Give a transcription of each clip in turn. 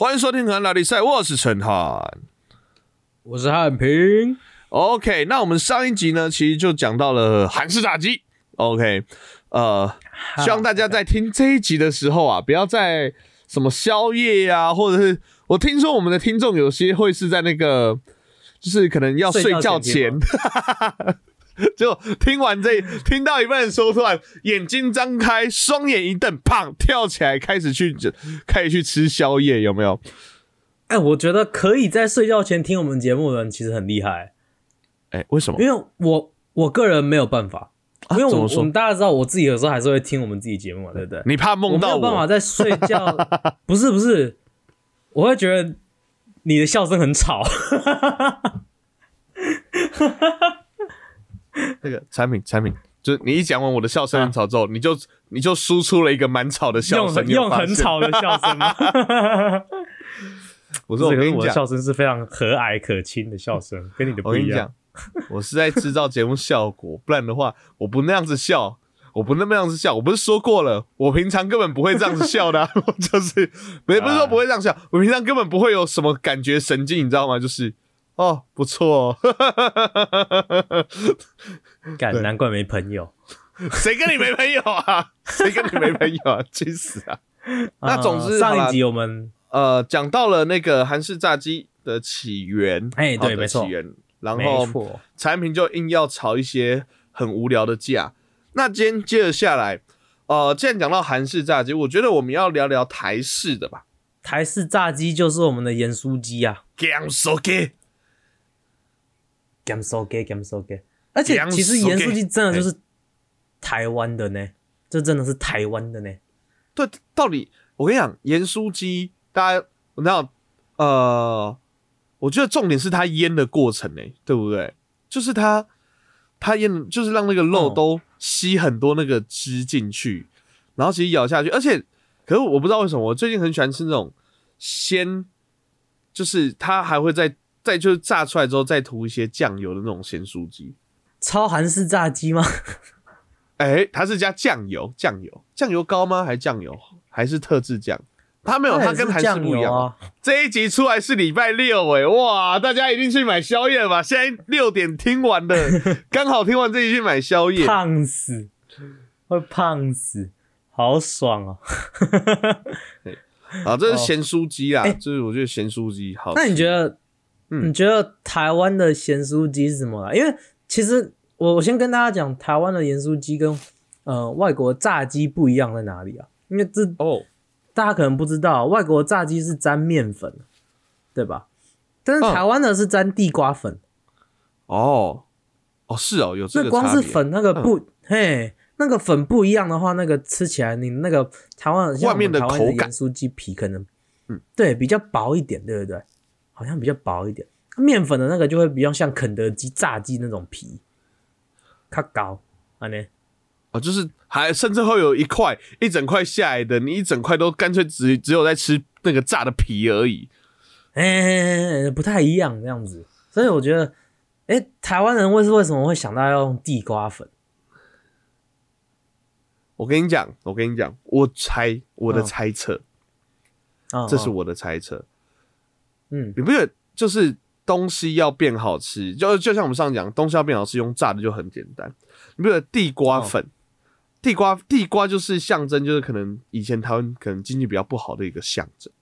欢迎收听《韩老比赛》，我是陈汉。我是汉平。OK，那我们上一集呢，其实就讲到了韩式炸鸡。OK，呃，希望大家在听这一集的时候啊，不要在什么宵夜呀、或者是我听说我们的听众有些会是在那个，就是可能要睡觉前，就听完这听到一半的时候，突然眼睛张开，双眼一瞪，砰跳起来，开始去开始去吃宵夜，有没有？哎、我觉得可以在睡觉前听我们节目的人其实很厉害，哎、为什么？因为我我个人没有办法，因为我我们大家知道我自己有时候还是会听我们自己节目嘛，对不对？你怕梦到没有办法在睡觉，不是不是，我会觉得你的笑声很吵，那个产品产品，就是你一讲完我的笑声很吵之后，你就你就输出了一个蛮吵的笑声，用很用你有发现。很吵的 笑声吗？我说我这个我的跟你讲，笑声是非常和蔼可亲的笑声，跟你的我跟你不一样讲。，我是在制造节目效果，不然的话，我不那样子笑，我不那么样子笑。我不是说过了，我平常根本不会这样子笑的、啊，我就是不不是说不会这样笑，我平常根本不会有什么感觉神经，你知道吗？就是哦，不错、哦，干，难怪没朋友。谁跟你没朋友啊？谁跟你没朋友啊？去死啊！那总之呃上一集我们呃，讲到了那个韩式炸鸡的起源，哎对没错起源，然没后，产品就硬要炒一些很无聊的架。那今天接着下来，呃，既然讲到韩式炸鸡，我觉得我们要聊聊台式的吧。台式炸鸡就是我们的盐酥鸡啊。Gam so g Gam so gay, gam so gay。而且其实盐酥鸡真的就是台湾的呢，这真的是台湾的呢。对，到底我跟你讲，盐酥鸡，大家我知道，呃，我觉得重点是它腌的过程呢、对不对？就是它它腌，就是让那个肉嗯都吸很多那个汁进去，然后其实咬下去，而且可是我不知道为什么，我最近很喜欢吃那种鲜，就是它还会再再就是炸出来之后再涂一些酱油的那种咸酥鸡。超韩式炸鸡吗？哎、它是加酱油，酱油，酱油膏吗？还是酱油？还是特制酱？它没有，它跟韩式酱不一样。油啊。这一集出来是礼拜六、哎，哇，大家一定去买宵夜了吧？现在六点听完的，刚好听完这一集去买宵夜。胖死，会胖死，好爽哦、啊，这是咸酥鸡啦，哎就是我觉得咸酥鸡好。那你觉得，嗯你觉得台湾的咸酥鸡是什么啦？因为其实我我先跟大家讲，台湾的盐酥鸡跟呃外国炸鸡不一样在哪里啊？因为这哦，大家可能不知道，外国炸鸡是沾面粉，对吧？但是嗯台湾的是沾地瓜粉，哦，哦，是哦，有这那个。光是粉那个不，嘿，那个粉不一样的话，那个吃起来你那个台湾像外面的口感盐酥鸡皮可能，嗯，对，比较薄一点，对不对？好像比较薄一点，面粉的那个就会比较像肯德基炸鸡那种皮，它高，啊呢，哦，就是还甚至会有一块一整块下来的，你一整块都干脆只只有在吃那个炸的皮而已。哎、不太一样这样子，所以我觉得，哎、台湾人为是为什么会想到要用地瓜粉？我跟你讲，我跟你讲，我猜我的嗯。猜测，啊、嗯这是我的猜测。嗯你不觉得就是东西要变好吃，就就像我们上次讲，东西要变好吃，用炸的就很简单。你不觉得地瓜哦粉，地瓜地瓜就是象征，就是可能以前台湾可能经济比较不好的一个象征。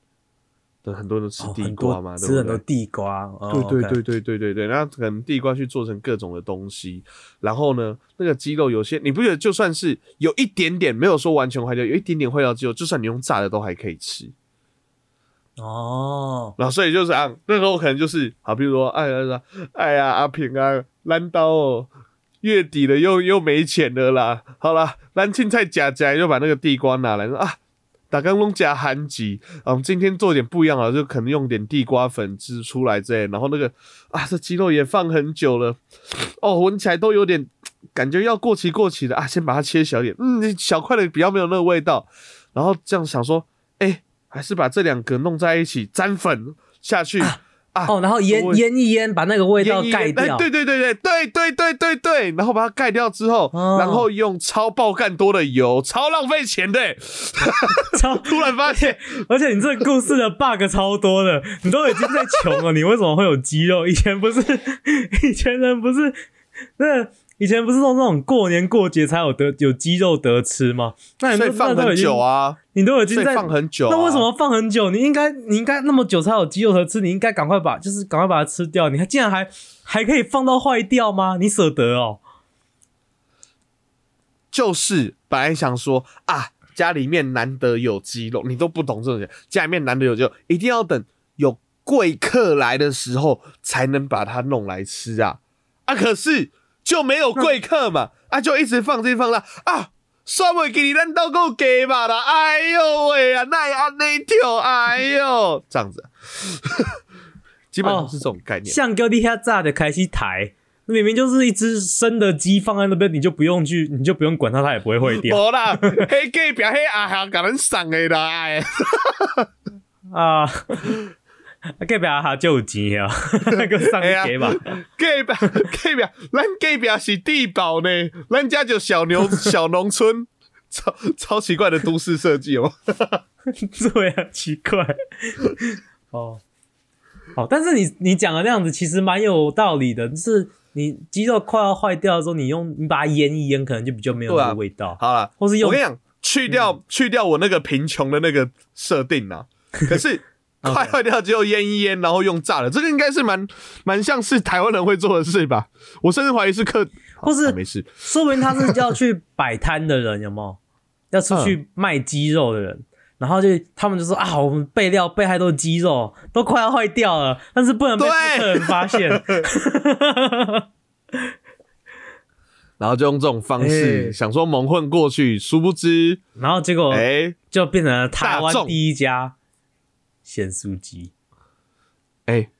对，很多人都吃地瓜嘛，多吃很多？地瓜，哦对对对对对对对，然后可能地瓜去做成各种的东西，然后呢，那个鸡肉有些你不觉得就算是有一点点没有说完全坏掉，有一点点坏掉鸡肉，就算你用炸的都还可以吃。哦，然后所以就是啊，那时候可能就是好，比如说哎呀哎呀阿平啊，烂刀哦，月底了又又没钱了啦，好啦，蓝青菜夹夹就把那个地瓜拿来说啊。打刚弄加韩吉，啊，今天做点不一样啊，就可能用点地瓜粉汁出来之类，然后那个啊，这鸡肉也放很久了，哦，闻起来都有点感觉要过期过期的啊，先把它切小点，嗯，小块的比较没有那个味道，然后这样想说，哎、还是把这两个弄在一起，沾粉下去啊啊，哦，然后腌腌一腌，把那个味道盖掉。对对对对对对对对对，然后把它盖掉之后，哦然后用超爆干多的油，超浪费钱的。超突然发现，而且你这个故事的 bug 超多的，你都已经在穷了，你为什么会有肌肉？以前不是，以前人不是那以前不是说那种过年过节才有得有鸡肉得吃吗？那你都放很久啊，你都已经在放很久啊。那为什么放很久？你应该你应该那么久才有鸡肉得吃，你应该赶快把就是赶快把它吃掉。你还竟然还还可以放到坏掉吗？你舍得哦？就是本来想说啊，家里面难得有鸡肉，你都不懂这种，家里面难得有鸡肉，一定要等有贵客来的时候才能把它弄来吃啊啊！可是就没有贵客嘛，啊，就一直放这放那啊。算袂给你咱都够给嘛啦！哎呦喂啊，那安那条，哎呦，这样子，基本上是这种概念。像哥地下炸的开始抬，明明就是一只生的鸡放在那边，你就不用去，你就不用管它，它也不会坏掉无啦，迄隔壁迄阿兄甲咱送的啦，哎。啊。隔壁下就有钱啊，那个上哎呀给吧。隔壁隔壁，咱隔壁是地堡呢，咱家就小牛 小农村，超超奇怪的都市设计哦。对啊，奇怪。哦，好，但是你你讲的那样子其实蛮有道理的，就是你鸡肉快要坏掉的时候，你用你把它腌一腌，可能就比较没有味道。好了，或是用我跟你讲，去掉、去掉我那个贫穷的那个设定啊，可是快坏掉之后腌一腌，然后用炸的，这个应该是蛮蛮像是台湾人会做的事吧？我甚至怀疑是客，或是好没事，说明他是要去摆摊的人，有没有？要出去卖鸡肉的人，然后就他们就说啊，我们备料备太多鸡肉，都快要坏掉了，但是不能被对。客人发现。然后就用这种方式、哎。想说蒙混过去，殊不知，然后结果哎、就变成了台湾第一家咸酥鸡。哎、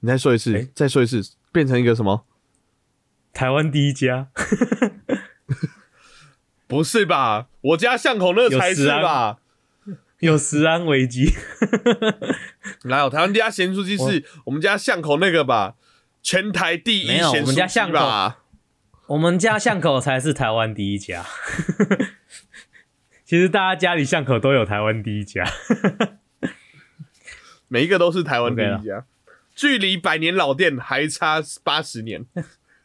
你再说一次，哎再说一次，变成一个什么？台湾第一家，不是吧？我家巷口那才是吧？有食安危机。哪有台湾第一家咸酥鸡是我们家巷口那个吧？全台第一没有咸我们家酥巷口鸡吧？我们家巷口才是台湾第一家。其实大家家里巷口都有台湾第一家。每一个都是台湾第一家，距离百年老店还差八十年。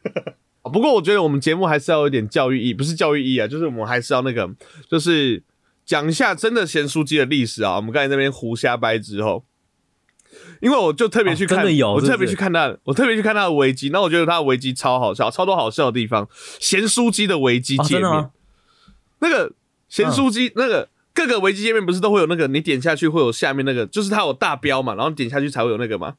不过我觉得我们节目还是要有点教育意义，不是教育意义啊，就是我们还是要那个，就是讲一下真的咸酥鸡的历史啊。我们刚才那边胡瞎掰之后，因为我就特别去看，哦真的有我特别去看他，我特别去看他的维基，那我觉得他的维基超好笑，超多好笑的地方。咸酥鸡的维基哦，界面？那个咸酥鸡、那个各个维基界面不是都会有那个，你点下去会有下面那个，就是它有大标嘛，然后点下去才会有那个嘛。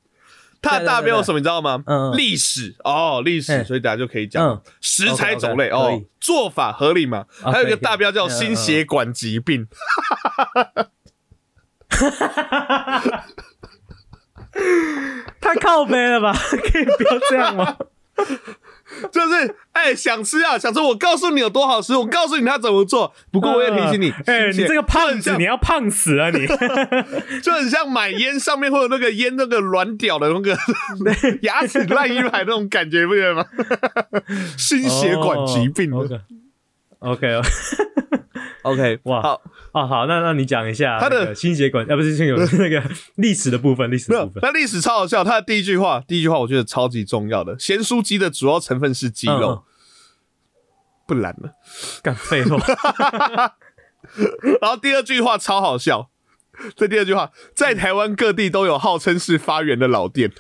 它的大标有什么你知道吗？嗯嗯历史哦，历史，嗯所以大家就可以讲、嗯食材种类哦，做法合理嘛。哦还有一个大标叫心血管疾病，太靠背了吧？可以不要这样吗？就是哎、想吃啊，想吃，我告诉你有多好吃，我告诉你他怎么做。不过我也提醒你，哎、你这个胖子，你要胖死啊你！就很像买烟上面会有那个烟那个软屌的那个牙齿烂一排那种感觉，不觉得吗？心血管疾病。的 OK OK，OK，哇好，啊好，那那你讲一下他的那个心血管啊，不是心血管，是 那个历史的部分，历史的部，分。那历史超好笑。他的第一句话，第一句话我觉得超级重要的，咸酥鸡的主要成分是鸡肉，嗯嗯不然呢？干废话，然后第二句话超好笑，这第二句话在台湾各地都有号称是发源的老店。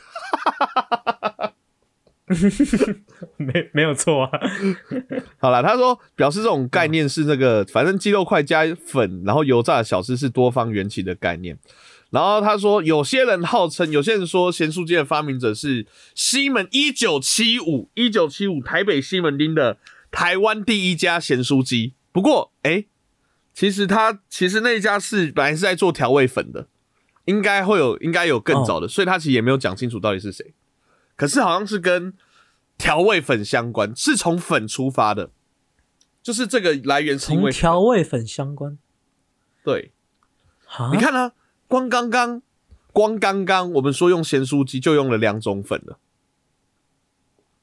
没没有错啊。好了，他说表示这种概念是那个，反正鸡肉块加粉，然后油炸的小吃是多方缘起的概念。然后他说，有些人号称，有些人说咸酥鸡的发明者是西门一九七五一九七五台北西门町的台湾第一家咸酥鸡。不过，哎、其实他其实那一家是本来是在做调味粉的，应该会有应该有更早的，所以他其实也没有讲清楚到底是谁。可是好像是跟调味粉相关，是从粉出发的，就是这个来源是因从为调味粉相关。对，啊你看啊，光刚刚光刚刚我们说用咸酥鸡就用了两种粉了，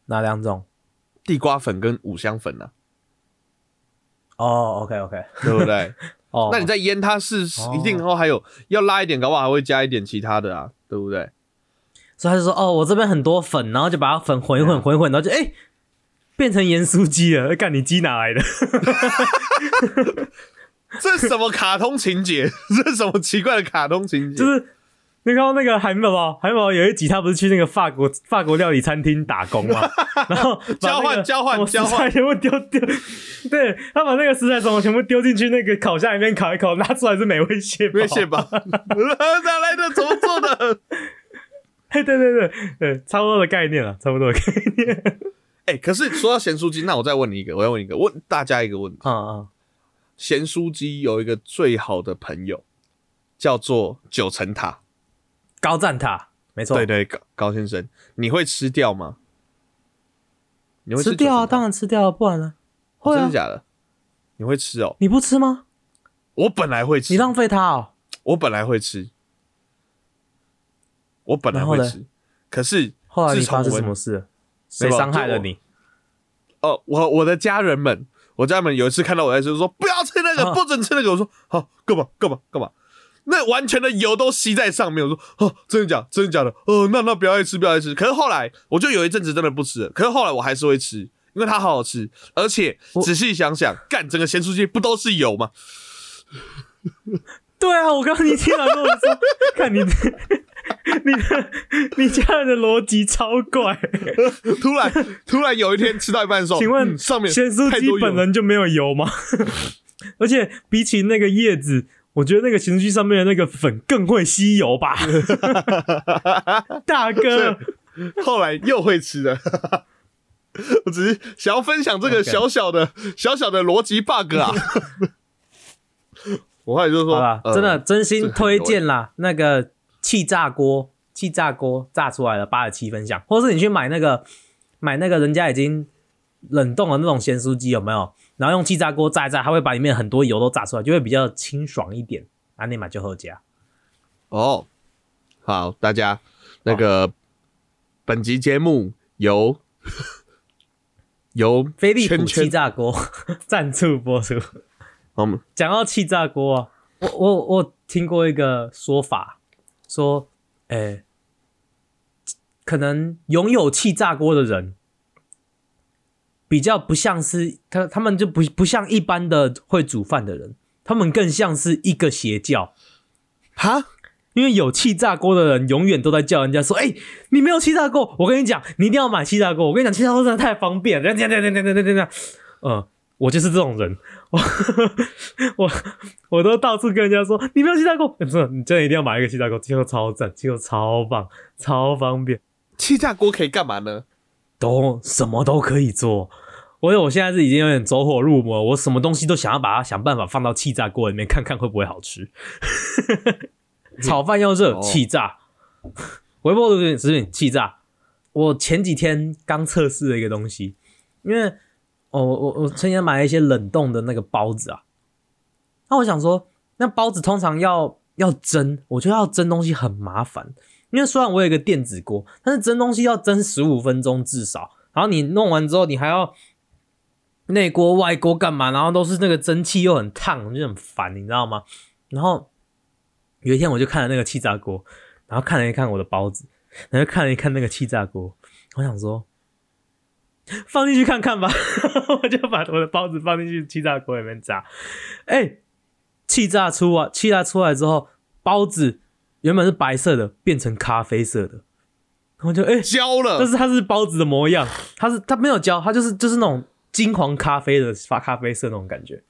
哪两种？地瓜粉跟五香粉啊，哦，OK OK，对不对？哦，那你在腌它是哦一定然后还有要拉一点，搞不好还会加一点其他的啊，对不对？所以他就说，哦，我这边很多粉，然后就把它粉混一混，混一混，然后就哎、变成盐酥鸡了。干，你鸡哪来的？这是什么卡通情节？这是什么奇怪的卡通情节？就是你看到那个海绵宝宝，海绵宝宝有一集他不是去那个法国法国料理餐厅打工嘛，然后把交换交换食交换材全部丢丢，对他把那个食材什么全部丢进去那个烤箱里面烤一烤，拿出来是美味蟹堡，没蟹堡？哪来的？怎么做的？对对对对对，差不多的概念了，差不多的概念。哎、可是说到咸酥鸡，那我再问你一个，我要问一个，问大家一个问题：嗯嗯，咸酥鸡有一个最好的朋友，叫做九层塔。高赞塔，没错，对对，高高先生，你会吃掉吗？你会吃掉啊，当然吃掉啊，不然呢？会啊真的，假的？你会吃哦？你不吃吗？我本来会吃，你浪费它哦。我本来会吃，我本来会吃，可是后来你发生什么事了？谁没伤害了你？哦，我我的家人们，我家人们有一次看到我在吃，说不要吃那个，啊不准吃那个。我说好，干嘛干嘛干嘛？那完全的油都吸在上面。我说哦，真的假？真的假的？哦，那那不要再吃，不要再吃。可是后来我就有一阵子真的不吃了，可是后来我还是会吃，因为它好好吃，而且仔细想想，干整个咸酥鸡不都是油吗？对啊，我刚刚你听完跟我说，看你的、你的、你家人的逻辑超怪。突然突然有一天吃到一半的时候，请问嗯上面咸酥鸡太多本人就没有油吗？而且比起那个叶子，我觉得那个咸酥鸡上面的那个粉更会吸油吧，大哥。后来又会吃的。我只是想要分享这个小小的小小的逻辑 bug 啊。我后来就说，好吧，呃真的真心推荐啦，那个气炸锅，气炸锅炸出来了八十七分像，或是你去买那个买那个人家已经冷冻的那种咸酥鸡，有没有？然后用气炸锅炸一炸，它会把里面很多油都炸出来，就会比较清爽一点。啊，你买就好加。哦，好，大家那个本集节目由 由飞利浦气炸锅 赞助播出。我们讲到气炸锅啊，我我我听过一个说法，说，诶、可能拥有气炸锅的人，比较不像是他，他们就不不像一般的会煮饭的人，他们更像是一个邪教。哈因为有气炸锅的人永远都在叫人家说：“哎、你没有气炸锅，我跟你讲，你一定要买气炸锅。我跟你讲，气炸锅真的太方便，这样这样这样这样这样这样。”嗯，我就是这种人，我我我都到处跟人家说：“你不要气炸锅，不是，你真的一定要买一个气炸锅，气炸锅超赞，气炸锅超棒，超方便，气炸锅可以干嘛呢？都什么都可以做。”我我现在是已经有点走火入魔，我什么东西都想要把它想办法放到气炸锅里面，看看会不会好吃。炒饭要热，哦气炸；微波炉食品气炸。我前几天刚测试了一个东西，因为哦，我我我前天买了一些冷冻的那个包子啊，那我想说，那包子通常要要蒸，我觉得要蒸东西很麻烦，因为虽然我有一个电子锅，但是蒸东西要蒸十五分钟至少，然后你弄完之后，你还要内锅外锅干嘛？然后都是那个蒸汽又很烫，就很烦，你知道吗？然后有一天我就看了那个气炸锅，然后看了一看我的包子，然后看了一看那个气炸锅，我想说 放进去看看吧，我就把我的包子放进去气炸锅里面炸。哎、气炸出啊，气炸出来之后，包子原本是白色的，变成咖啡色的，然后就哎。焦了。但，是它是包子的模样，它是它没有焦，它就是就是那种金黄咖啡的发咖啡色那种感觉，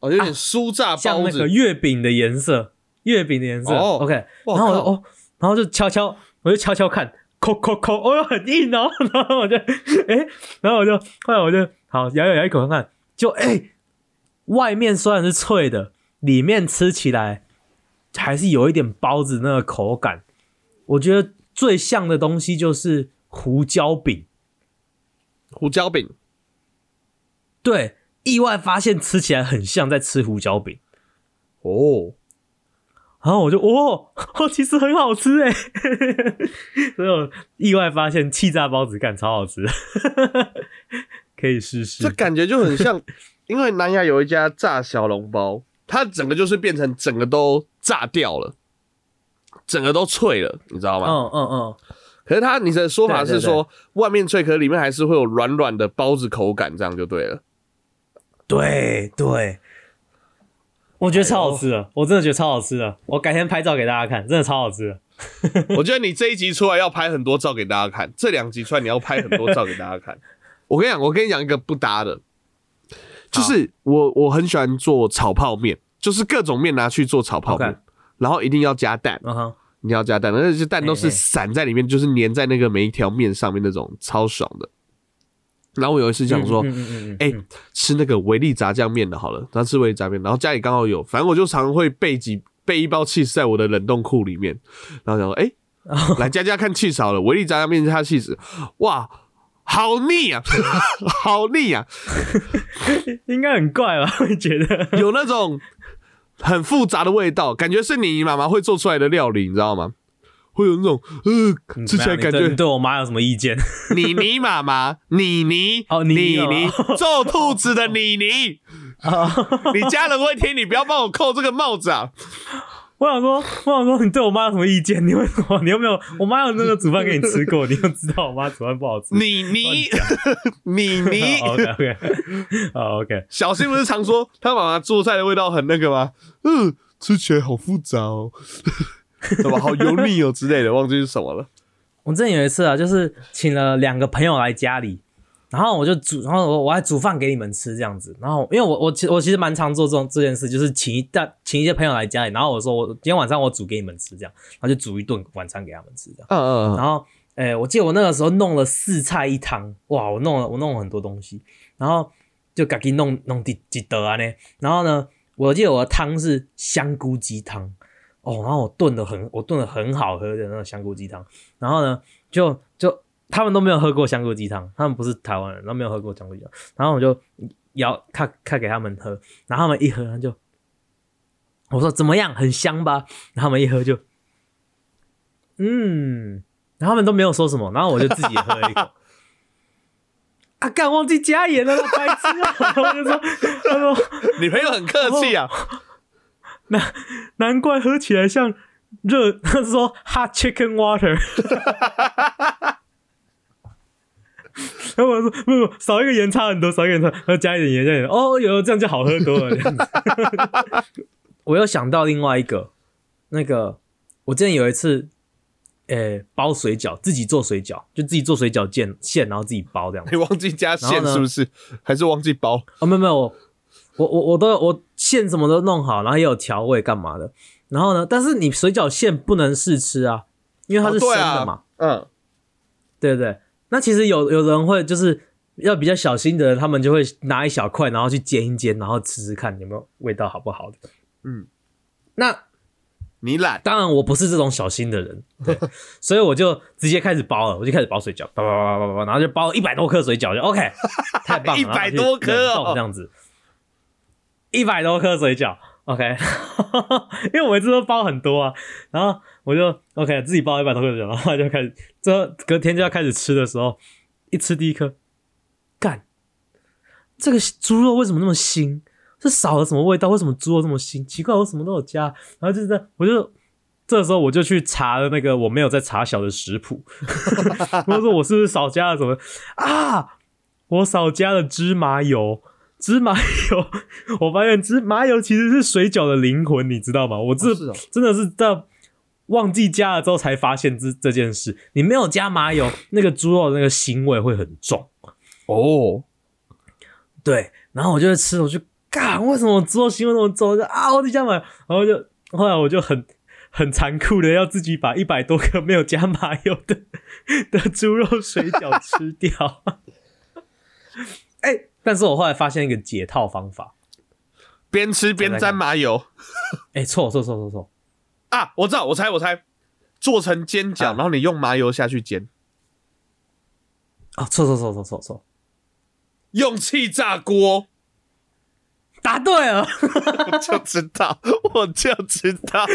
哦，有点酥炸包子。像那个，月饼的颜色，月饼的颜色。哦。OK，然后我就哦，然后就悄悄，我就悄悄看，抠抠抠，哦哟很硬哦，然后我就哎、然后我就后来我就好咬咬咬一口看看，就哎、外面虽然是脆的，里面吃起来还是有一点包子那个口感。我觉得最像的东西就是胡椒饼。胡椒饼，对，意外发现吃起来很像在吃胡椒饼。哦，然后我就哦，哦，其实很好吃哎，所以我意外发现气炸包子干超好吃，可以试试。这感觉就很像，因为南亚有一家炸小笼包，它整个就是变成整个都炸掉了，整个都脆了，你知道吗？嗯嗯嗯，可是它你的说法是说，外面脆，可是里面还是会有软软的包子口感，这样就对了。对对，我觉得超好吃的，我真的觉得超好吃的，我改天拍照给大家看，真的超好吃的。我觉得你这一集出来要拍很多照给大家看，这两集出来你要拍很多照给大家看。我跟你讲，我跟你讲一个不搭的，就是我我很喜欢做炒泡面，就是各种面拿去做炒泡面然后一定要加蛋，嗯哼，一定要加蛋，而且蛋都是散在里面，就是粘在那个每一条面上面那种，超爽的。然后我有一次想说，哎、嗯吃那个维力炸酱面的好了，然后吃维力炸面，然后家里刚好有，反正我就常会备几备一包 cheese 在我的冷冻库里面，然后想说，哎、来佳佳看 cheese 好了，维力炸酱面加 cheese，哇，好腻啊，好腻啊，应该很怪吧？会觉得，有那种很复杂的味道，感觉是你妈妈会做出来的料理，你知道吗？会有那种呃，吃起来感觉你对我妈有什么意见？你 妮妈妈，你妮哦妮妮哦你妮揍兔子的你妮，你家人会听，你不要帮我扣这个帽子啊！我想说，我想说，你对我妈有什么意见？你为什么？你有没有？我妈有那个煮饭给你吃过，你又知道我妈煮饭不好吃。你妮，你妮，OK OK，好 OK，小新不是常说他妈妈做菜的味道很那个吗？嗯，吃起来好复杂哦，什么好油腻哦之类的，忘记是什么了。我之前有一次啊，就是请了两个朋友来家里，然后我就煮，然后我我还煮饭给你们吃这样子。然后因为我我其实我其实蛮常做这种这件事，就是请一大请一些朋友来家里，然后我说我今天晚上我煮给你们吃这样，然后就煮一顿晚餐给他们吃这样。嗯嗯然后，诶、我记得我那个时候弄了四菜一汤，哇，我弄了我弄了很多东西，然后就赶紧弄弄几几得啊呢。然后呢，我记得我的汤是香菇鸡汤，哦，然后我炖的很，我炖的很好喝的那个香菇鸡汤。然后呢，就就他们都没有喝过香菇鸡汤，他们不是台湾人，然后没有喝过香菇鸡汤。然后我就摇看看给他们喝，然后他们一喝他就。我说怎么样，很香吧？然后他们一喝就，嗯，然后他们都没有说什么，然后我就自己喝了一口。啊，干忘记加盐了，白痴啊！然后我就说，他说女朋友很客气啊，难难怪喝起来像热，他 是说 hot chicken water。然后我说不不，少一个盐差很多，少一个盐差，然后加一点盐，加一点，哦，有这样就好喝多了。我又想到另外一个，那个我之前有一次，呃，包水饺，自己做水饺，就自己做水饺馅馅，然后自己包这样。你忘记加馅是不是？还是忘记包？哦，没有没有，我我我我都有我馅什么都弄好，然后也有调味干嘛的。然后呢，但是你水饺馅不能试吃啊，因为它是哦生的嘛，嗯，对不对？那其实有有人会就是要比较小心的人，他们就会拿一小块，然后去煎一煎，然后吃吃看有没有味道好不好的。嗯，那你懒，当然我不是这种小心的人，对，所以我就直接开始包了，我就开始包水饺，包包包包包包，然后就包一百多颗水饺，就 OK，太棒了，一百多颗哦这样子，一百多颗水饺，OK，因为我每次都包很多啊，然后我就 OK 自己包一百多颗水饺，然后就开始，这隔天就要开始吃的时候，一吃第一颗，干，这个猪肉为什么那么腥？是少了什么味道？为什么猪肉这么腥？奇怪，我什么都有加。然后就是，我就这时候我就去查了那个我没有在查小的食谱，我说我是不是少加了什么啊？我少加了芝麻油，芝麻油，我发现芝麻油其实是水饺的灵魂，你知道吗？我这、哦是哦真的是到忘记加了之后才发现这这件事。你没有加麻油，那个猪肉的那个腥味会很重。哦，对，然后我就会吃，我就干，为什么猪肉腥味那么重？我就啊，我得加麻油，然后就后来我就很很残酷的要自己把一百多个没有加麻油的 的猪肉水饺吃掉。哎、但是我后来发现一个解套方法，边吃边沾麻油。哎、错错错错错，啊！我知道，我猜我猜，做成煎饺，啊。然后你用麻油下去煎，啊，错错错错错错，用气炸锅，答对了，我就知道，我就知道，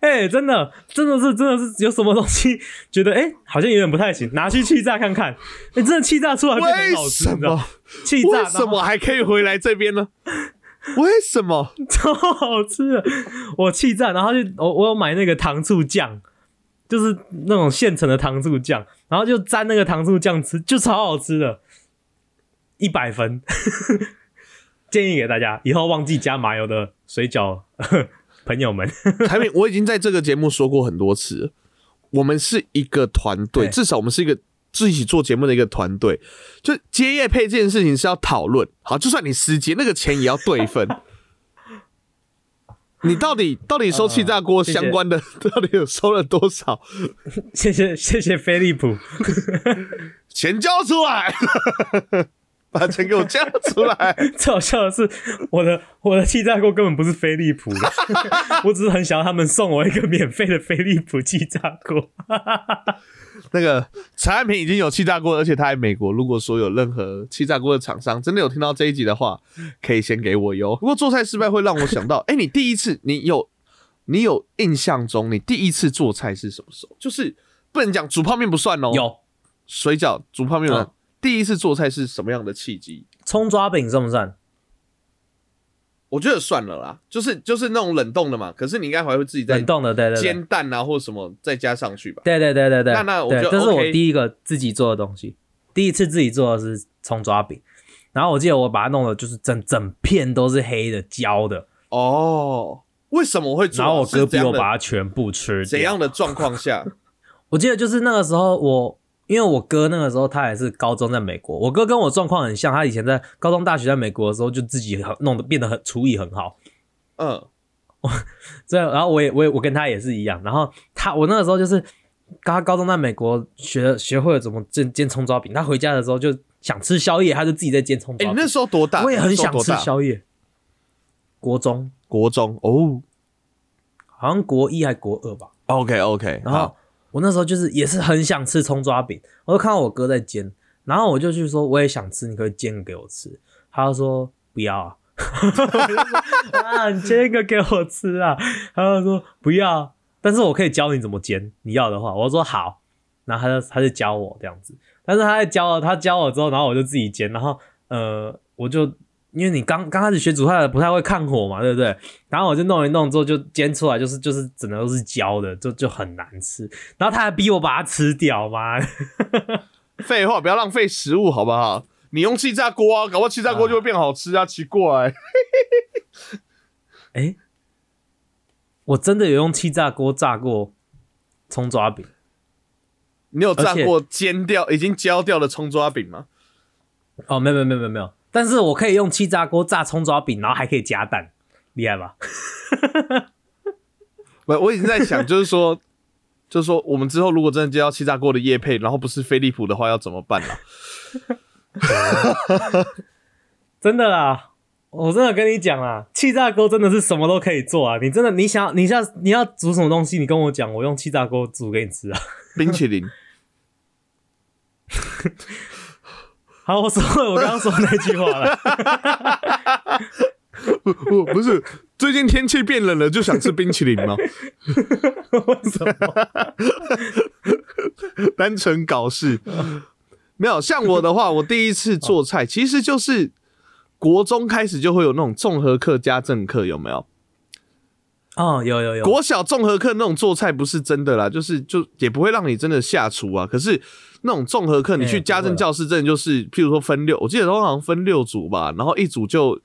哎、真的，真的是，真的是有什么东西觉得哎、好像有点不太行，拿去气炸看看。哎、真的气炸出来变很好吃，你知道么？气炸为什么还可以回来这边呢？为什么？超好吃的？我气炸，然后就我我有买那个糖醋酱，就是那种现成的糖醋酱，然后就沾那个糖醋酱吃，就超好吃的，一百分。建议给大家，以后忘记加麻油的水饺朋友们，台北，我已经在这个节目说过很多次，我们是一个团队，至少我们是一个自己做节目的一个团队。就接业配这件事情是要讨论，好，就算你私接，那个钱也要对分。你到底到底收气炸锅相关的，到底有收了多少？谢谢谢谢飞利浦。钱交出来，把钱给我交出来。最好笑的是，我的我的气炸锅根本不是飞利浦的，我只是很想要他们送我一个免费的飞利浦气炸锅。那个陈安平已经有气炸锅，而且他在美国。如果说有任何气炸锅的厂商真的有听到这一集的话，可以先给我哟。不过做菜失败会让我想到，哎、你第一次，你有你有印象中你第一次做菜是什么时候？就是不能讲煮泡面不算哦，有水饺、煮泡面。嗯第一次做菜是什么样的契机？葱抓饼算不算？我觉得算了啦，就是就是那种冷冻的嘛。可是你应该还会自己再冷冻的，对对对，煎蛋啊或什么再加上去吧。对对对对对。那那我就对这是我第一个自己做的东西，第一次自己做的是葱抓饼，然后我记得我把它弄的就是整整片都是黑的焦的，哦，为什么会？然后我哥逼我把它全部吃掉。怎样的状况下？我记得就是那个时候我。因为我哥那个时候他也是高中在美国，我哥跟我状况很像，他以前在高中、大学在美国的时候就自己很弄得变得很厨艺很好，嗯，这样，然后我也我也我跟他也是一样，然后他我那个时候就是他高中在美国学学会了怎么煎煎葱抓饼，他回家的时候就想吃宵夜，他就自己在煎葱哎、抓饼。你那时候多大？我也很想吃宵夜。国中国中哦。好像国一还国二吧，OK OK，然后我那时候就是也是很想吃葱抓饼，我就看到我哥在煎，然后我就去说我也想吃，你可以煎给我吃？他就说不要 啊，你煎一个给我吃啊，他就说不要，但是我可以教你怎么煎，你要的话，我说好，然后他就他就教我这样子，但是他在教了他教我之后，然后我就自己煎，然后呃我就。因为你刚刚开始学煮菜的不太会看火嘛，对不对？然后我就弄一弄之后就煎出来，就是就是整个都是焦的，就就很难吃。然后他还逼我把它吃掉，妈的！废话，不要浪费食物好不好？你用气炸锅啊，搞不好气炸锅就会变好吃啊！奇怪、哎，我真的有用气炸锅炸过葱抓饼，你有炸过煎掉已经焦掉的葱抓饼吗？哦，没有没有没有没有没有，但是我可以用气炸锅炸葱抓饼，然后还可以加蛋，厉害吧？不，我已经在想，就是说，就是说，我们之后如果真的接到气炸锅的叶配，然后不是飞利浦的话，要怎么办啦？真的啦，我真的跟你讲啊，气炸锅真的是什么都可以做啊！你真的你想你想你要煮什么东西，你跟我讲，我用气炸锅煮给你吃啊！冰淇淋，好，我说了我刚刚说那句话了。不不是，最近天气变冷了，就想吃冰淇淋吗？为什么？单纯搞事。没有，像我的话，我第一次做菜其实就是国中开始就会有那种综合课加政课，有没有？哦，有有有，国小综合课那种做菜不是真的啦，就是就也不会让你真的下厨啊。可是那种综合课，你去哎家政教室，真的就是，譬如说分六，我记得通常分六组吧，然后一组就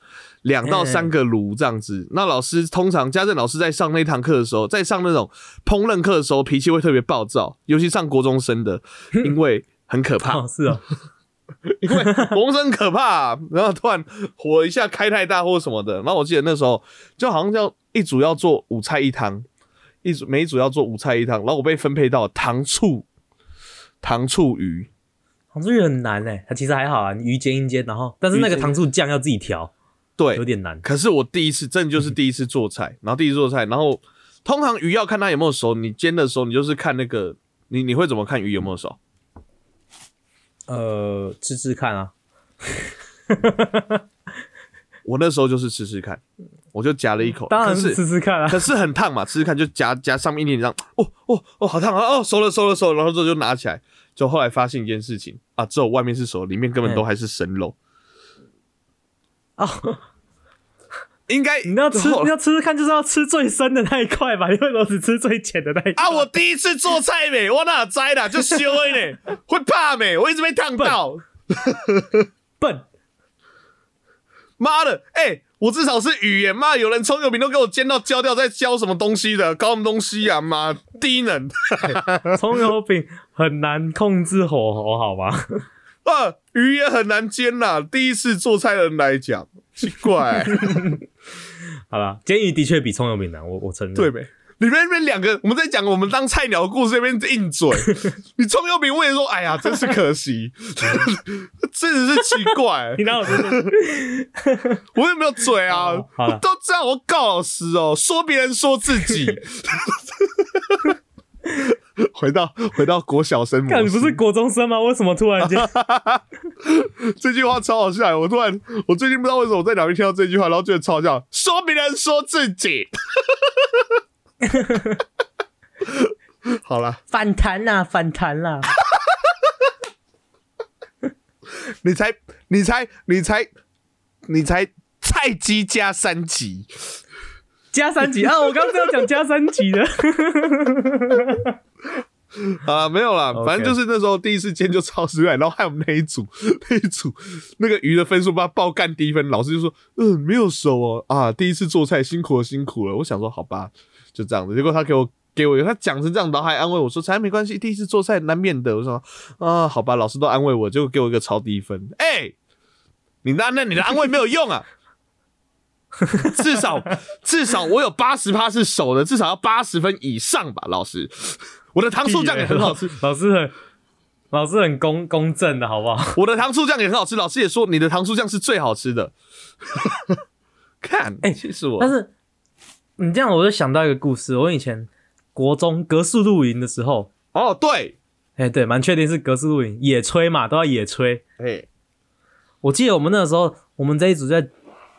两到三个炉这样子。那老师通常家政老师在上那堂课的时候，在上那种烹饪课的时候，脾气会特别暴躁，尤其上国中生的，因为很可怕。哦是哦，因为国中生可怕、然后突然火一下开太大或什么的。然后我记得那时候就好像叫一组要做五菜一汤，一组每一组要做五菜一汤，然后我被分配到糖醋糖醋鱼。糖醋鱼很难哎，它其实还好啊，你鱼煎一煎，然后但是那个糖醋酱要自己调，对有，点难。可是我第一次真的就是第一次做菜，然后第一次做菜，然后通常鱼要看它有没有熟，你煎的时候你就是看那个你你会怎么看鱼有没有熟？呃，吃吃看啊，我那时候就是吃吃看，我就夹了一口，当然是吃吃看啊。可是很烫嘛，吃吃看就夹夹上面一点点这样，哦哦哦，好烫啊！哦，熟了熟了熟了，然后之后就拿起来，就后来发现一件事情啊，只有外面是熟，里面根本都还是生肉，哦，应该你要吃你要吃吃看，就是要吃最深的那一块吧？因为我只吃最浅的那一块？啊！我第一次做菜没，我哪摘的，就羞呢，会怕没？我一直被烫到，笨，妈的！哎、我至少是语言嘛，有人葱油饼都给我煎到焦掉，在焦什么东西的，搞什么东西啊？妈，低能 葱油饼很难控制火候，好吗？啊！鱼也很难煎呐，第一次做菜的人来讲，奇怪、好了，煎鱼的确比葱油饼难，我我承认。对没？里面那边两个，我们在讲我们当菜鸟的故事，那边硬嘴。你葱油饼，我也说，哎呀，真是可惜，真的是奇怪、你哪有真的？我也没有嘴啊，我都这样，我告老师哦，说别人说自己。回到回到国小生模看你，不是国中生吗？为什么突然间？这句话超好笑。我突然，我最近不知道为什么我在哪边听到这句话，然后觉得超好笑。说别人说自己。好了，反弹啦，反弹啦！你才，你才，你才，你才菜鸡加三级。加三级啊！我刚刚是要讲加三级的。啊，没有啦反正就是那时候第一次见就超失败，然后害我们那一组那一组那个鱼的分数把它爆干低分，老师就说嗯没有熟哦啊，第一次做菜辛苦了辛苦了。我想说好吧，就这样子。结果他给我给我他讲成这样，然后还安慰我说才没关系，第一次做菜难免的。我说啊好吧，老师都安慰我，结果给我一个超低分。哎、你那那你的安慰没有用啊。至少 至少我有八十趴是熟的，至少要八十分以上吧，老师。我的糖醋酱也很好吃，老师很老师很公公正的好不好？我的糖醋酱也很好吃，老师也说你的糖醋酱是最好吃的。看，哎其实我，但是你这样，我就想到一个故事。我以前国中格式露营的时候，哦，对，哎、对，蛮确定是格式露营，野炊嘛，都要野炊。哎，我记得我们那个时候，我们这一组在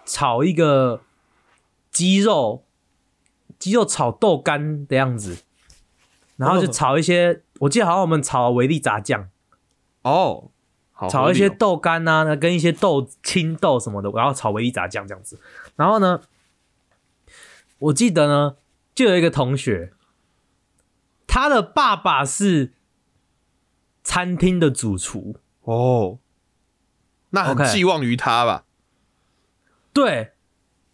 炒一个鸡肉，鸡肉炒豆干的样子，然后就炒一些，我记得好像我们炒维力炸酱，哦，炒一些豆干啊，跟一些豆青豆什么的，然后炒维力炸酱这样子。然后呢，我记得呢，就有一个同学，他的爸爸是餐厅的主厨，哦，那寄望于他吧？对，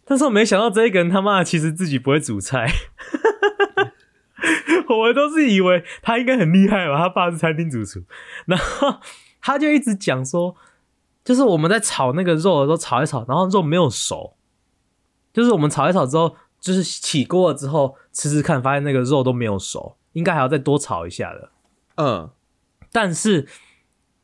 但是我没想到这一个人他妈的其实自己不会煮菜。我们都是以为他应该很厉害吧，他爸是餐厅主厨，然后他就一直讲说，就是我们在炒那个肉的时候炒一炒，然后肉没有熟，就是我们炒一炒之后，就是起锅了之后吃吃看，发现那个肉都没有熟，应该还要再多炒一下的。嗯，但是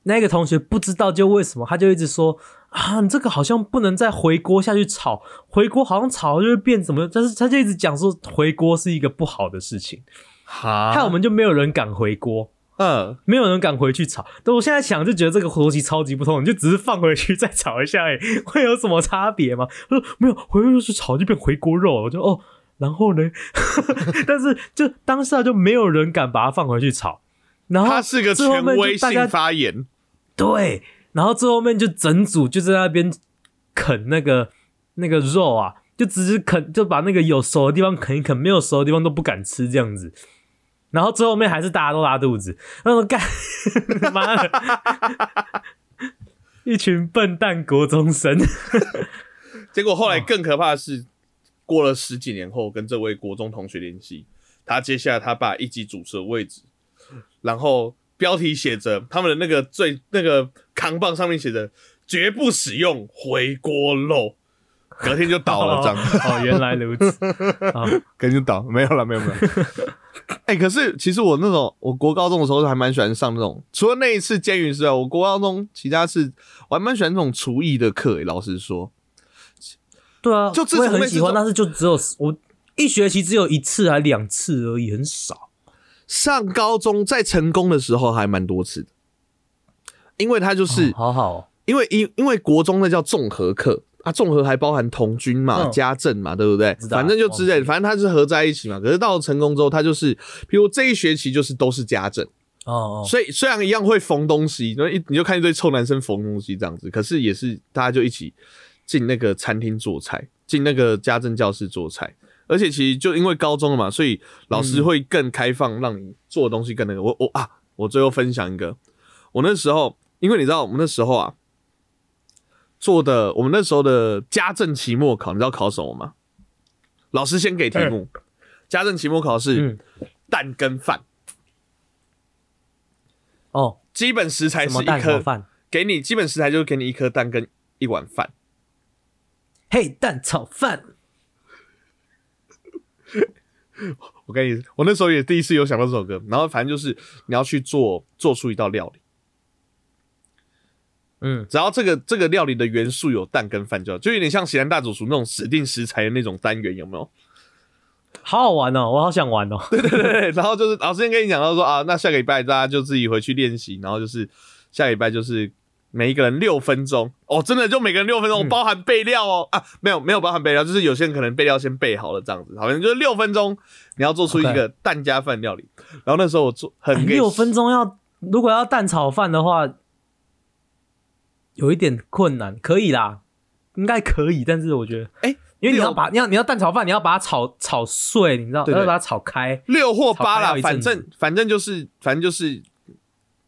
那个同学不知道就为什么，他就一直说啊，你这个好像不能再回锅下去炒，回锅好像炒就会变怎么，但是他就一直讲说回锅是一个不好的事情，哈，害我们就没有人敢回锅。嗯，没有人敢回去炒，但我现在想就觉得这个逻辑超级不通，你就只是放回去再炒一下，哎，会有什么差别吗？他说没有，回去炒就变回锅肉了，我就哦，然后呢？但是就当下就没有人敢把它放回去炒，然后他是个权威性发言，对，然后最后面就整组就在那边啃那个那个肉啊，就只是啃，就把那个有熟的地方啃一啃，没有熟的地方都不敢吃这样子。然后最后面还是大家都拉肚子，然后干，妈的，一群笨蛋国中生。结果后来更可怕的是，过了十几年后，跟这位国中同学联系，他接下来他爸一级主持的位置，然后标题写着他们的那个最那个扛棒上面写着绝不使用回锅肉，隔天就倒了，这样。哦，原来如此。啊，跟就倒，没有了，没有没有。哎、可是其实我那种，我国高中的时候还蛮喜欢上那种，除了那一次监狱之外，我国高中其他是我还蛮喜欢那种厨艺的课、欸。老实说，对啊，就这我也很喜欢，但是就只有我一学期只有一次还两次而已，很少。上高中在成功的时候还蛮多次的，因为他就是、哦好好哦因为因因为国中那叫综合课啊，综合还包含童军嘛、嗯家政嘛，对不对？反正就之类的，反正它是合在一起嘛。可是到了成功之后，它就是，比如这一学期就是都是家政，哦哦，所以虽然一样会缝东西，然后一你就看一堆臭男生缝东西这样子，可是也是大家就一起进那个餐厅做菜，进那个家政教室做菜。而且其实就因为高中了嘛，所以老师会更开放，让你做的东西更那个。我我啊，我最后分享一个，我那时候因为你知道我们那时候啊做的，我们那时候的家政期末考，你知道考什么吗？老师先给题目，家政期末考是嗯，蛋跟饭，哦，基本食材是一颗饭？给你基本食材就是给你一颗蛋跟一碗饭。嘿，蛋炒饭。我跟你，我那时候也第一次有想到这首歌，然后反正就是你要去做做出一道料理，嗯，只要这个这个料理的元素有蛋跟饭就好，就有点像《喜兰大主厨》那种指定食材的那种单元，有没有？好好玩哦，我好想玩哦。对对对，然后就是老师先跟你讲到说啊，那下个礼拜大家就自己回去练习，然后就是下礼拜就是每一个人六分钟哦，真的就每个人六分钟，嗯包含备料哦啊，没有没有包含备料，就是有些人可能备料先备好了这样子，好像就是六分钟你要做出一个蛋加饭料理。然后那时候我做很哎六分钟要，如果要蛋炒饭的话，有一点困难，可以啦，应该可以，但是我觉得，哎因为你要把你要你要蛋炒饭，你要把它炒炒碎，你知道，要把它炒开。六或八啦反正反正就是反正就是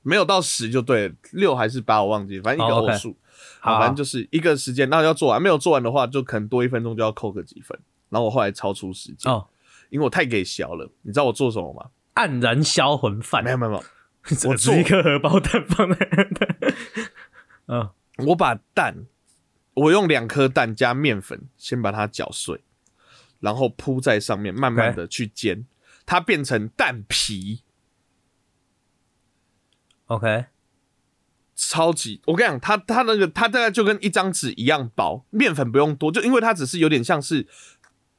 没有到十就对了，六还是八我忘记，反正一个哦偶数。好啊反正就是一个时间，那要做完，没有做完的话，就可能多一分钟就要扣个几分。然后我后来超出时间，哦，因为我太给小了。你知道我做什么吗？黯然销魂饭，没有没有没有，我做只一颗荷包蛋放在那。嗯，我把蛋，我用两颗蛋加面粉，先把它搅碎，然后铺在上面，慢慢的去煎，它变成蛋皮，OK，超级。我跟你讲，它它那个它大概就跟一张纸一样薄，面粉不用多，就因为它只是有点像是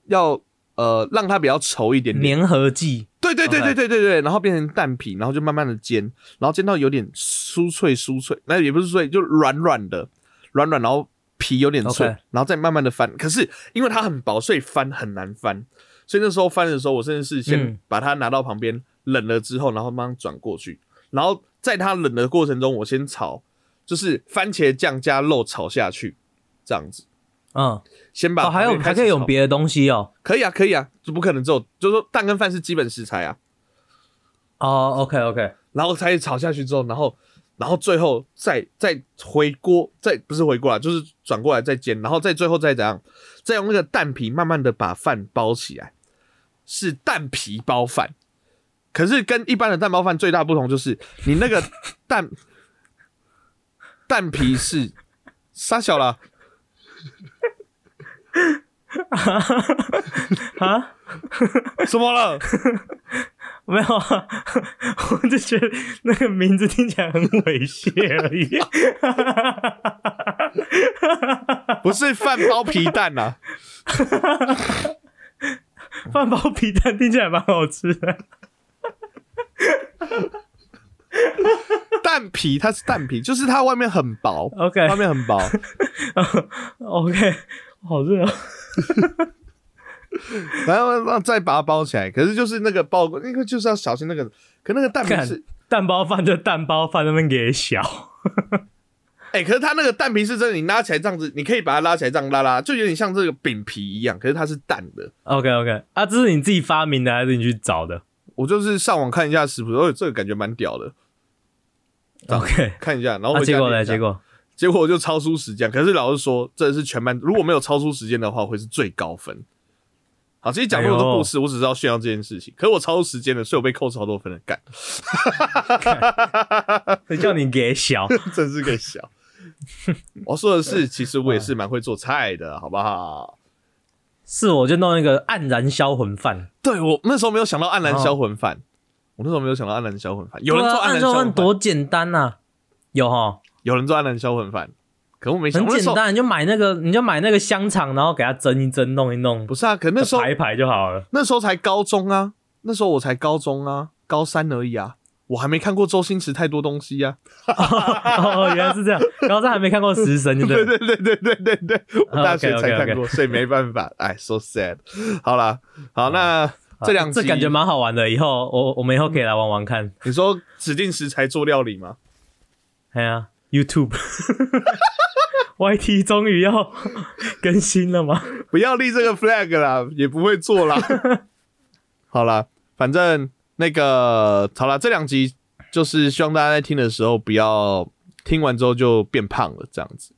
要呃让它比较稠一点点。粘合剂。对对对对对对对，然后变成蛋皮，然后就慢慢的煎，然后煎到有点酥脆酥脆，那也不是脆，就软软的，软软，然后皮有点脆然后再慢慢的翻。可是因为它很薄，所以翻很难翻，所以那时候翻的时候，我甚至是先嗯。把它拿到旁边冷了之后，然后慢慢转过去，然后在它冷的过程中，我先炒，就是番茄酱加肉炒下去，这样子，嗯，先把哦，还有还可以用别的东西哦。可以啊，可以啊，就不可能只有就是说蛋跟饭是基本食材啊。哦，OK OK，然后才炒下去之后，然后然后最后再再回锅，再不是回锅啊，就是转过来再煎，然后再最后再怎样，再用那个蛋皮慢慢的把饭包起来，是蛋皮包饭。可是跟一般的蛋包饭最大不同就是，你那个蛋蛋皮是杀小了，啊，什么了？没有啊，我就觉得那个名字听起来很猥亵而已。不是饭包皮蛋啊，饭包皮蛋听起来蛮好吃的。蛋皮它是蛋皮，就是它外面很薄 OK 外面很薄。OK，好热啊。然后让再把它包起来，可是就是那个包，因为就是要小心那个，可那个蛋皮是，蛋包饭就蛋包饭那边给小。哎、可是它那个蛋皮是真的，你拉起来这样子，你可以把它拉起来这样拉拉，就有点像这个饼皮一样，可是它是蛋的。OK OK，啊，这是你自己发明的还是你去找的我就是上网看一下食谱，哦，这个感觉蛮屌的，？OK，看一下，然后结果呢？练一下结果结果我就超出时间，可是老师说这是全班如果没有超出时间的话，会是最高分。好，其实讲那么多故事，我只知道炫耀这件事情。可是我超出时间了，所以我被扣超多分的，干，谁叫你给小？真是给小。我说的是，其实我也是蛮会做菜的，好不好？是我就弄一个黯然销魂饭。对我那时候没有想到黯然销魂饭，我那时候没有想到黯然销魂饭。有人做黯然销魂饭，多简单呐、有哈，有人做黯然销魂饭，可我没想很简单，你就买那个，你就买那个香肠，然后给它蒸一蒸，弄一弄，不是啊，可那时候排一排就好了。那时候才高中啊，那时候我才高中啊，高三而已啊。我还没看过周星驰太多东西呀、哦，原来是这样。高三还没看过《食神》，对不对？对对对对对我大学才看过，所以没办法。哎，so sad。好啦，好，那这两集这感觉蛮好玩的，以后我我们以后可以来玩玩看。你说指定食材做料理吗？哎呀，YouTube。YT 终于要更新了吗？不要立这个 flag 啦，也不会做啦。好啦，反正那个好啦，这两集就是希望大家在听的时候不要听完之后就变胖了，这样子。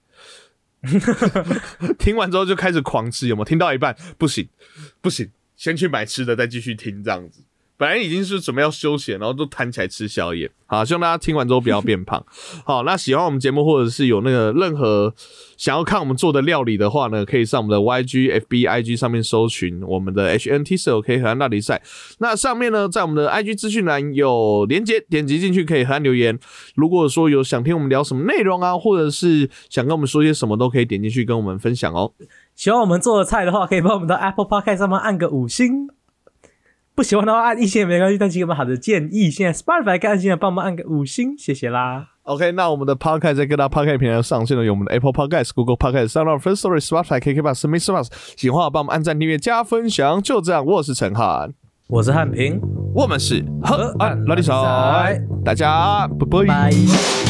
听完之后就开始狂吃，有没有？听到一半不行，不行，先去买吃的，再继续听这样子。本来已经是准备要休闲，然后都弹起来吃宵夜。好，希望大家听完之后不要变胖。好，那喜欢我们节目或者是有那个任何想要看我们做的料理的话呢，可以上我们的 YG、FB、IG 上面搜寻我们的 HNT 是 OK 河岸大比赛。那上面呢，在我们的 IG 资讯栏有连接，点击进去可以和他留言。如果说有想听我们聊什么内容啊，或者是想跟我们说些什么，都可以点进去跟我们分享哦。喜欢我们做的菜的话，可以帮我们到 Apple Podcast 上面按个五星。不喜欢的话按一星也没关系，但请给我们好的建议。现在 Spotify 跟按星的帮我们按个五星，谢谢啦。OK，那我们的 Podcast 在各大 Podcast 平台上线了，有我们的 Apple Podcast、Google Podcast、s o u n d First Story、Spotify、KK Bus、Mr. Bus。喜欢的话帮我们按赞、订阅、加分享。就这样，我是陈汉，我是汉平，我们是河岸老弟河岸老弟赛赛，大家拜拜。拜。